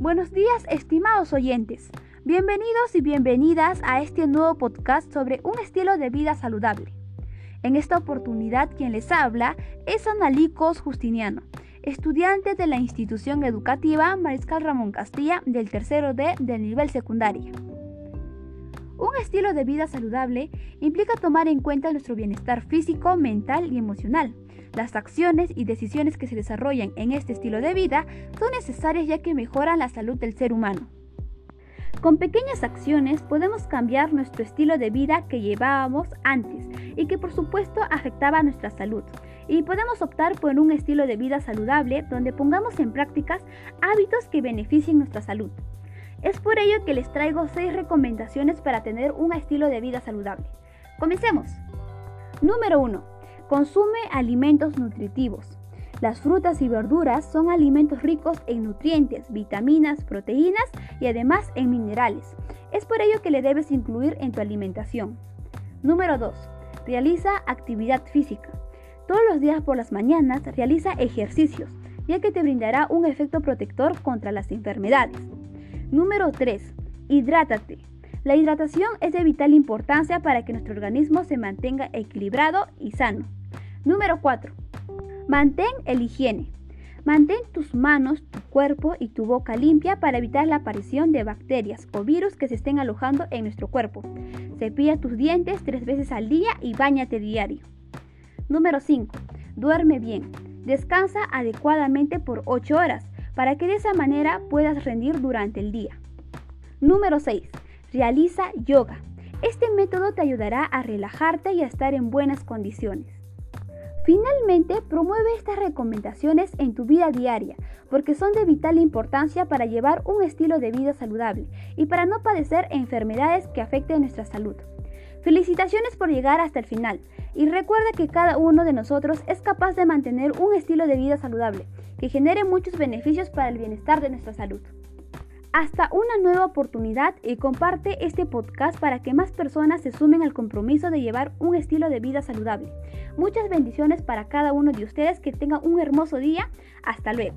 Buenos días, estimados oyentes. Bienvenidos y bienvenidas a este nuevo podcast sobre un estilo de vida saludable. En esta oportunidad quien les habla es Analicos Justiniano, estudiante de la institución educativa Mariscal Ramón Castilla del tercero D del nivel secundario. Un estilo de vida saludable implica tomar en cuenta nuestro bienestar físico, mental y emocional. Las acciones y decisiones que se desarrollan en este estilo de vida son necesarias ya que mejoran la salud del ser humano. Con pequeñas acciones podemos cambiar nuestro estilo de vida que llevábamos antes y que por supuesto afectaba nuestra salud. Y podemos optar por un estilo de vida saludable donde pongamos en prácticas hábitos que beneficien nuestra salud. Es por ello que les traigo 6 recomendaciones para tener un estilo de vida saludable. Comencemos. Número 1. Consume alimentos nutritivos. Las frutas y verduras son alimentos ricos en nutrientes, vitaminas, proteínas y además en minerales. Es por ello que le debes incluir en tu alimentación. Número 2. Realiza actividad física. Todos los días por las mañanas realiza ejercicios, ya que te brindará un efecto protector contra las enfermedades. Número 3. Hidrátate. La hidratación es de vital importancia para que nuestro organismo se mantenga equilibrado y sano. Número 4. Mantén el higiene. Mantén tus manos, tu cuerpo y tu boca limpia para evitar la aparición de bacterias o virus que se estén alojando en nuestro cuerpo. Cepilla tus dientes tres veces al día y bañate diario. Número 5. Duerme bien. Descansa adecuadamente por 8 horas para que de esa manera puedas rendir durante el día. Número 6. Realiza yoga. Este método te ayudará a relajarte y a estar en buenas condiciones. Finalmente, promueve estas recomendaciones en tu vida diaria, porque son de vital importancia para llevar un estilo de vida saludable y para no padecer enfermedades que afecten nuestra salud. Felicitaciones por llegar hasta el final y recuerda que cada uno de nosotros es capaz de mantener un estilo de vida saludable que genere muchos beneficios para el bienestar de nuestra salud. Hasta una nueva oportunidad y comparte este podcast para que más personas se sumen al compromiso de llevar un estilo de vida saludable. Muchas bendiciones para cada uno de ustedes, que tengan un hermoso día. Hasta luego.